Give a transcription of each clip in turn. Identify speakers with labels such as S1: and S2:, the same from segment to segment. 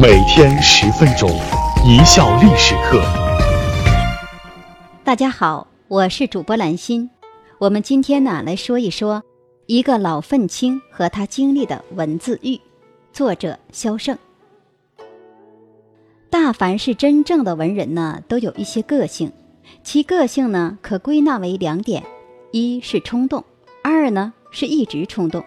S1: 每天十分钟，一笑历史课。
S2: 大家好，我是主播兰心。我们今天呢来说一说一个老愤青和他经历的文字狱。作者萧胜。大凡是真正的文人呢，都有一些个性，其个性呢可归纳为两点：一是冲动，二呢是一直冲动，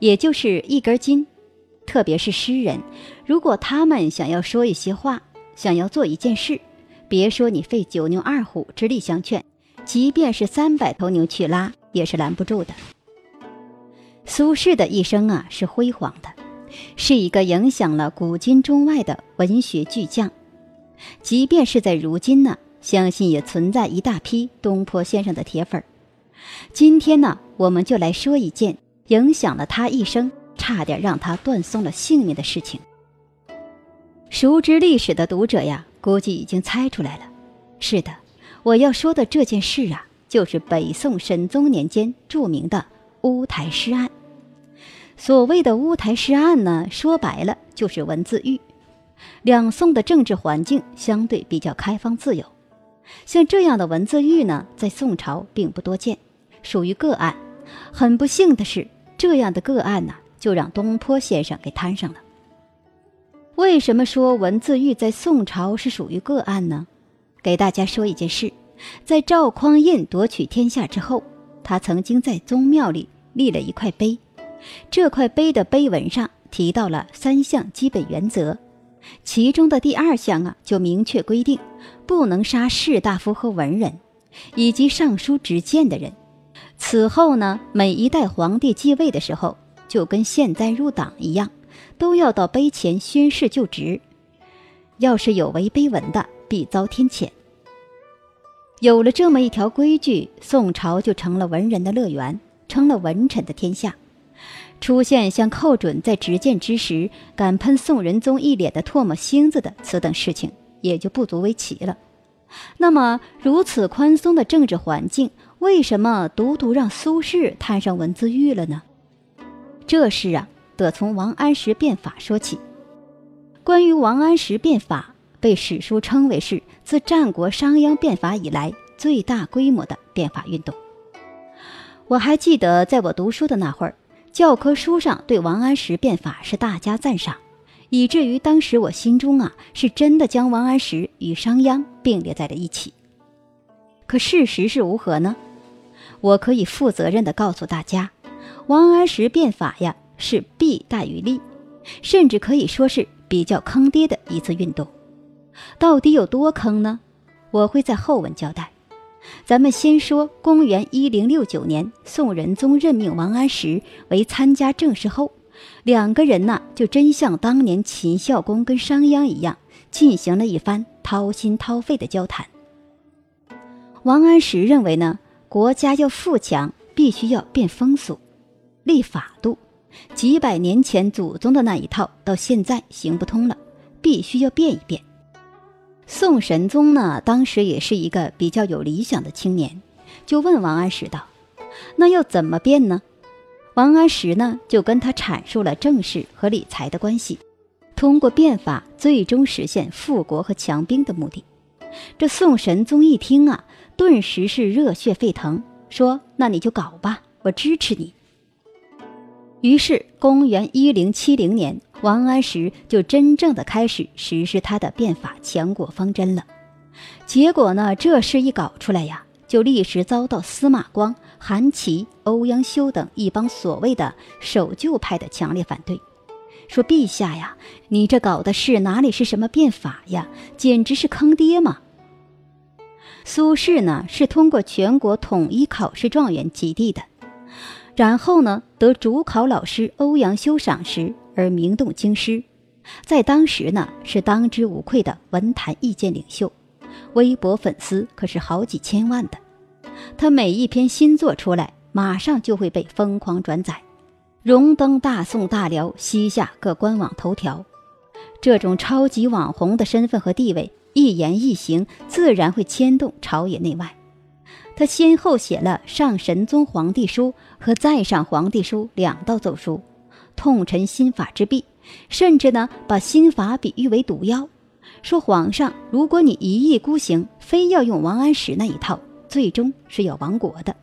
S2: 也就是一根筋。特别是诗人，如果他们想要说一些话，想要做一件事，别说你费九牛二虎之力相劝，即便是三百头牛去拉，也是拦不住的。苏轼的一生啊，是辉煌的，是一个影响了古今中外的文学巨匠。即便是在如今呢，相信也存在一大批东坡先生的铁粉儿。今天呢，我们就来说一件影响了他一生。差点让他断送了性命的事情。熟知历史的读者呀，估计已经猜出来了。是的，我要说的这件事啊，就是北宋神宗年间著名的乌台诗案。所谓的乌台诗案呢，说白了就是文字狱。两宋的政治环境相对比较开放自由，像这样的文字狱呢，在宋朝并不多见，属于个案。很不幸的是，这样的个案呢。就让东坡先生给摊上了。为什么说文字狱在宋朝是属于个案呢？给大家说一件事，在赵匡胤夺取天下之后，他曾经在宗庙里立了一块碑，这块碑的碑文上提到了三项基本原则，其中的第二项啊，就明确规定不能杀士大夫和文人，以及上书执剑的人。此后呢，每一代皇帝继位的时候。就跟现在入党一样，都要到碑前宣誓就职。要是有违碑文的，必遭天谴。有了这么一条规矩，宋朝就成了文人的乐园，成了文臣的天下。出现像寇准在执剑之时敢喷宋仁宗一脸的唾沫星子的此等事情，也就不足为奇了。那么，如此宽松的政治环境，为什么独独让苏轼摊上文字狱了呢？这事啊，得从王安石变法说起。关于王安石变法，被史书称为是自战国商鞅变法以来最大规模的变法运动。我还记得，在我读书的那会儿，教科书上对王安石变法是大加赞赏，以至于当时我心中啊，是真的将王安石与商鞅并列在了一起。可事实是如何呢？我可以负责任地告诉大家。王安石变法呀，是弊大于利，甚至可以说是比较坑爹的一次运动。到底有多坑呢？我会在后文交代。咱们先说公元一零六九年，宋仁宗任命王安石为参加政事后，两个人呢就真像当年秦孝公跟商鞅一样，进行了一番掏心掏肺的交谈。王安石认为呢，国家要富强，必须要变风俗。立法度，几百年前祖宗的那一套，到现在行不通了，必须要变一变。宋神宗呢，当时也是一个比较有理想的青年，就问王安石道：“那要怎么变呢？”王安石呢，就跟他阐述了政事和理财的关系，通过变法最终实现富国和强兵的目的。这宋神宗一听啊，顿时是热血沸腾，说：“那你就搞吧，我支持你。”于是，公元一零七零年，王安石就真正的开始实施他的变法强国方针了。结果呢，这事一搞出来呀，就立时遭到司马光、韩琦、欧阳修等一帮所谓的守旧派的强烈反对，说：“陛下呀，你这搞的是哪里是什么变法呀？简直是坑爹嘛！”苏轼呢，是通过全国统一考试状元及第的。然后呢，得主考老师欧阳修赏识而名动京师，在当时呢是当之无愧的文坛意见领袖，微博粉丝可是好几千万的。他每一篇新作出来，马上就会被疯狂转载，荣登大宋大辽西夏各官网头条。这种超级网红的身份和地位，一言一行自然会牵动朝野内外。他先后写了《上神宗皇帝书》和《再上皇帝书》两道奏书，痛陈新法之弊，甚至呢把新法比喻为毒药，说皇上，如果你一意孤行，非要用王安石那一套，最终是要亡国的。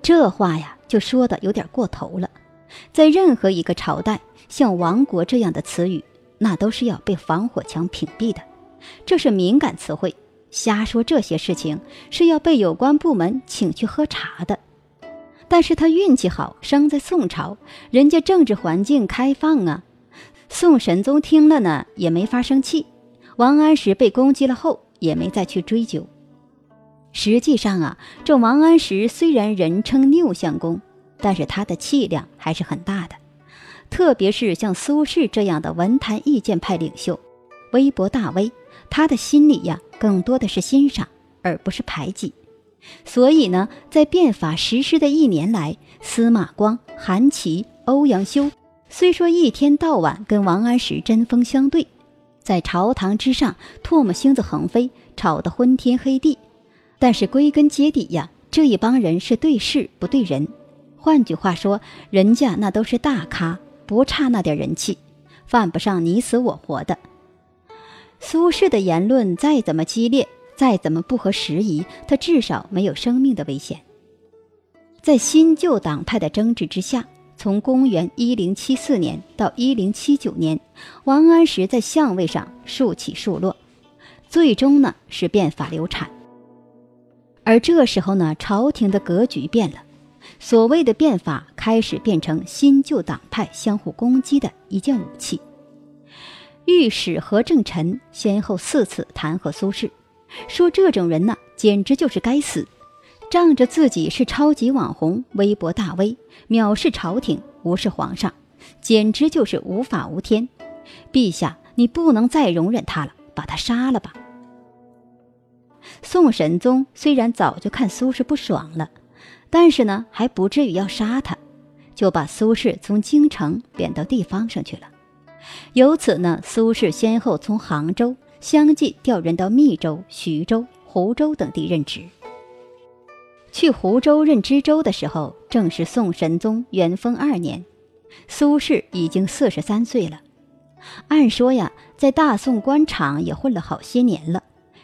S2: 这话呀，就说的有点过头了。在任何一个朝代，像亡国这样的词语，那都是要被防火墙屏蔽的，这是敏感词汇。瞎说这些事情是要被有关部门请去喝茶的。但是他运气好，生在宋朝，人家政治环境开放啊。宋神宗听了呢，也没法生气。王安石被攻击了后，也没再去追究。实际上啊，这王安石虽然人称拗相公，但是他的气量还是很大的。特别是像苏轼这样的文坛意见派领袖，微博大 V，他的心里呀，更多的是欣赏，而不是排挤。所以呢，在变法实施的一年来，司马光、韩琦、欧阳修虽说一天到晚跟王安石针锋相对，在朝堂之上唾沫星子横飞，吵得昏天黑地，但是归根结底呀，这一帮人是对事不对人。换句话说，人家那都是大咖，不差那点人气，犯不上你死我活的。苏轼的言论再怎么激烈。再怎么不合时宜，他至少没有生命的危险。在新旧党派的争执之下，从公元一零七四年到一零七九年，王安石在相位上数起数落，最终呢是变法流产。而这时候呢，朝廷的格局变了，所谓的变法开始变成新旧党派相互攻击的一件武器。御史何正臣先后四次弹劾苏轼。说这种人呢，简直就是该死！仗着自己是超级网红、微博大 V，藐视朝廷、无视皇上，简直就是无法无天！陛下，你不能再容忍他了，把他杀了吧！宋神宗虽然早就看苏轼不爽了，但是呢，还不至于要杀他，就把苏轼从京城贬到地方上去了。由此呢，苏轼先后从杭州。相继调任到密州、徐州、湖州等地任职。去湖州任知州的时候，正是宋神宗元丰二年，苏轼已经四十三岁了。按说呀，在大宋官场也混了好些年了，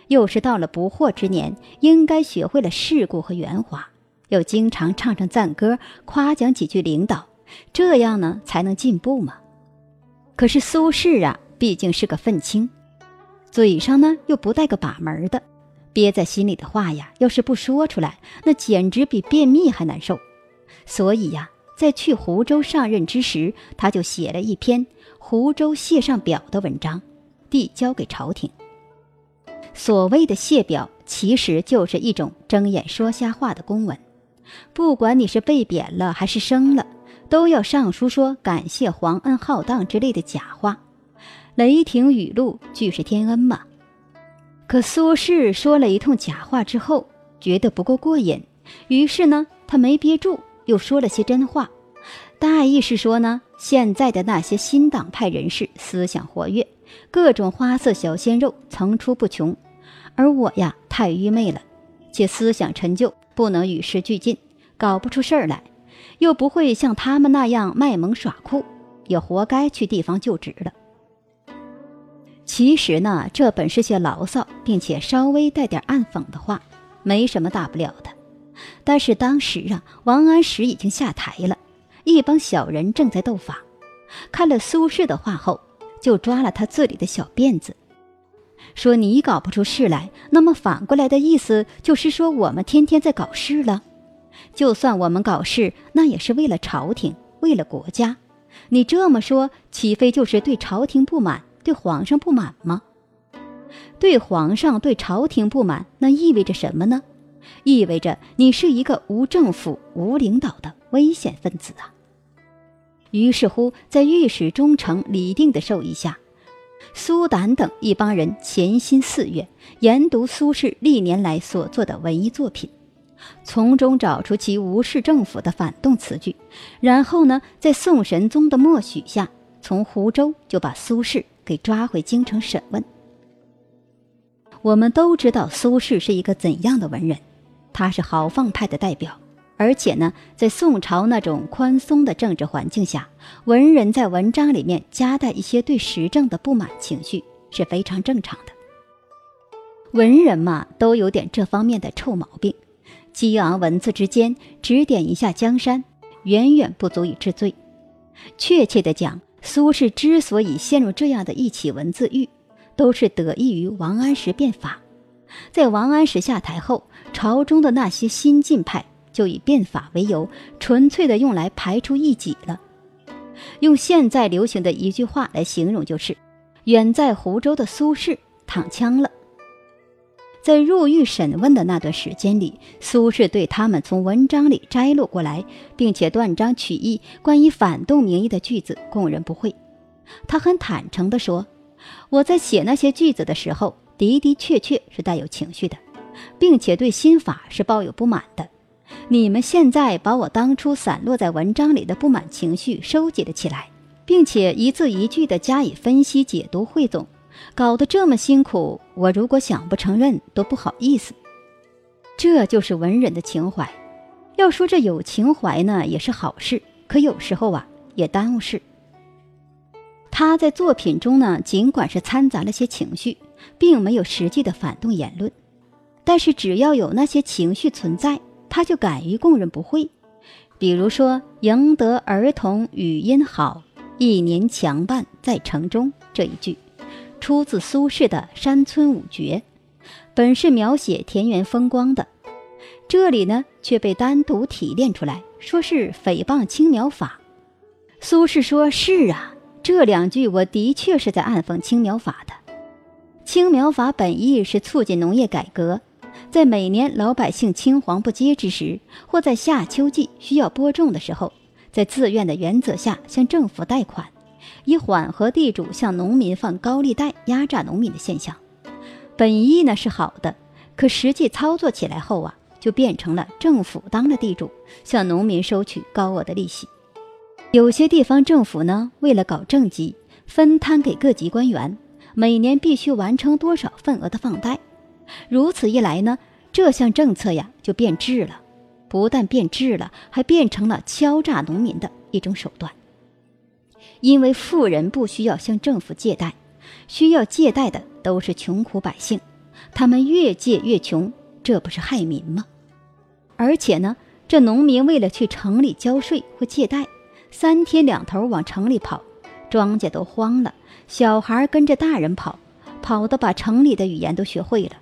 S2: 又是到了不惑之年，应该学会了世故和圆滑，要经常唱唱赞歌，夸奖几句领导，这样呢才能进步嘛。可是苏轼啊，毕竟是个愤青。嘴上呢又不带个把门的，憋在心里的话呀，要是不说出来，那简直比便秘还难受。所以呀，在去湖州上任之时，他就写了一篇《湖州谢上表》的文章，递交给朝廷。所谓的谢表，其实就是一种睁眼说瞎话的公文。不管你是被贬了还是升了，都要上书说感谢皇恩浩荡之类的假话。雷霆雨露俱是天恩嘛。可苏轼说了一通假话之后，觉得不够过瘾，于是呢，他没憋住，又说了些真话。大意是说呢，现在的那些新党派人士思想活跃，各种花色小鲜肉层出不穷，而我呀，太愚昧了，且思想陈旧，不能与时俱进，搞不出事儿来，又不会像他们那样卖萌耍酷，也活该去地方就职了。其实呢，这本是些牢骚，并且稍微带点暗讽的话，没什么大不了的。但是当时啊，王安石已经下台了，一帮小人正在斗法。看了苏轼的话后，就抓了他自己的小辫子，说：“你搞不出事来，那么反过来的意思就是说我们天天在搞事了。就算我们搞事，那也是为了朝廷，为了国家。你这么说，岂非就是对朝廷不满？”对皇上不满吗？对皇上、对朝廷不满，那意味着什么呢？意味着你是一个无政府、无领导的危险分子啊！于是乎，在御史中丞李定的授意下，苏胆等一帮人潜心四月，研读苏轼历年来所作的文艺作品，从中找出其无视政府的反动词句，然后呢，在宋神宗的默许下，从湖州就把苏轼。给抓回京城审问。我们都知道苏轼是一个怎样的文人，他是豪放派的代表，而且呢，在宋朝那种宽松的政治环境下，文人在文章里面夹带一些对时政的不满情绪是非常正常的。文人嘛，都有点这方面的臭毛病，激昂文字之间指点一下江山，远远不足以治罪。确切的讲，苏轼之所以陷入这样的一起文字狱，都是得益于王安石变法。在王安石下台后，朝中的那些新进派就以变法为由，纯粹的用来排除异己了。用现在流行的一句话来形容，就是“远在湖州的苏轼躺枪了”。在入狱审问的那段时间里，苏轼对他们从文章里摘录过来，并且断章取义关于反动名义的句子，供认不讳。他很坦诚地说：“我在写那些句子的时候，的的确确是带有情绪的，并且对新法是抱有不满的。你们现在把我当初散落在文章里的不满情绪收集了起来，并且一字一句地加以分析、解读、汇总。”搞得这么辛苦，我如果想不承认都不好意思。这就是文人的情怀。要说这有情怀呢，也是好事，可有时候啊，也耽误事。他在作品中呢，尽管是掺杂了些情绪，并没有实际的反动言论，但是只要有那些情绪存在，他就敢于供认不讳。比如说“赢得儿童语音好，一年强伴在城中”这一句。出自苏轼的《山村五绝》，本是描写田园风光的，这里呢却被单独提炼出来，说是诽谤青苗法。苏轼说：“是啊，这两句我的确是在暗讽青苗法的。青苗法本意是促进农业改革，在每年老百姓青黄不接之时，或在夏秋季需要播种的时候，在自愿的原则下向政府贷款。”以缓和地主向农民放高利贷压榨农民的现象，本意呢是好的，可实际操作起来后啊，就变成了政府当了地主，向农民收取高额的利息。有些地方政府呢，为了搞政绩，分摊给各级官员，每年必须完成多少份额的放贷。如此一来呢，这项政策呀就变质了，不但变质了，还变成了敲诈农民的一种手段。因为富人不需要向政府借贷，需要借贷的都是穷苦百姓，他们越借越穷，这不是害民吗？而且呢，这农民为了去城里交税或借贷，三天两头往城里跑，庄稼都荒了，小孩跟着大人跑，跑的把城里的语言都学会了，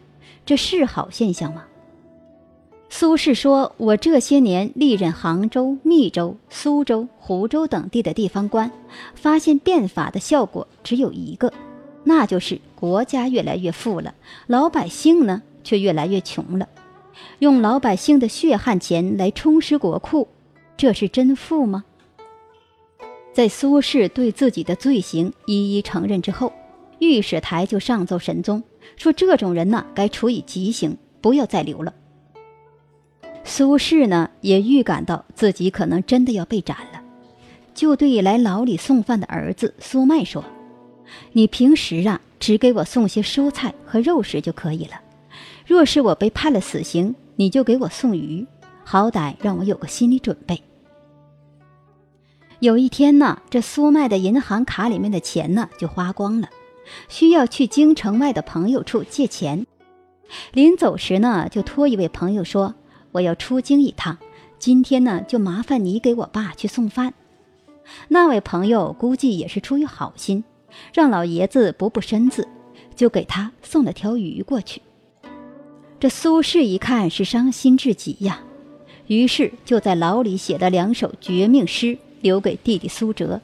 S2: 这是好现象吗？苏轼说：“我这些年历任杭州、密州、苏州、湖州等地的地方官，发现变法的效果只有一个，那就是国家越来越富了，老百姓呢却越来越穷了。用老百姓的血汗钱来充实国库，这是真富吗？”在苏轼对自己的罪行一一承认之后，御史台就上奏神宗，说这种人呢该处以极刑，不要再留了。苏轼呢，也预感到自己可能真的要被斩了，就对来牢里送饭的儿子苏迈说：“你平时啊，只给我送些蔬菜和肉食就可以了。若是我被判了死刑，你就给我送鱼，好歹让我有个心理准备。”有一天呢，这苏迈的银行卡里面的钱呢就花光了，需要去京城外的朋友处借钱。临走时呢，就托一位朋友说。我要出京一趟，今天呢就麻烦你给我爸去送饭。那位朋友估计也是出于好心，让老爷子补补身子，就给他送了条鱼过去。这苏轼一看是伤心至极呀，于是就在牢里写了两首绝命诗，留给弟弟苏辙。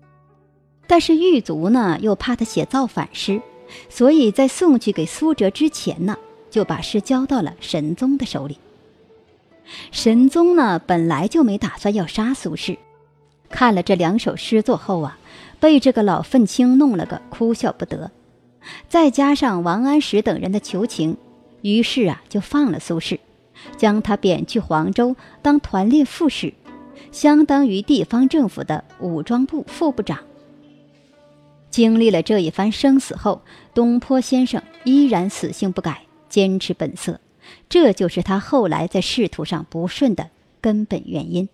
S2: 但是狱卒呢又怕他写造反诗，所以在送去给苏辙之前呢，就把诗交到了神宗的手里。神宗呢，本来就没打算要杀苏轼，看了这两首诗作后啊，被这个老愤青弄了个哭笑不得，再加上王安石等人的求情，于是啊，就放了苏轼，将他贬去黄州当团练副使，相当于地方政府的武装部副部长。经历了这一番生死后，东坡先生依然死性不改，坚持本色。这就是他后来在仕途上不顺的根本原因。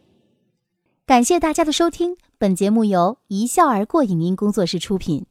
S3: 感谢大家的收听，本节目由一笑而过影音工作室出品。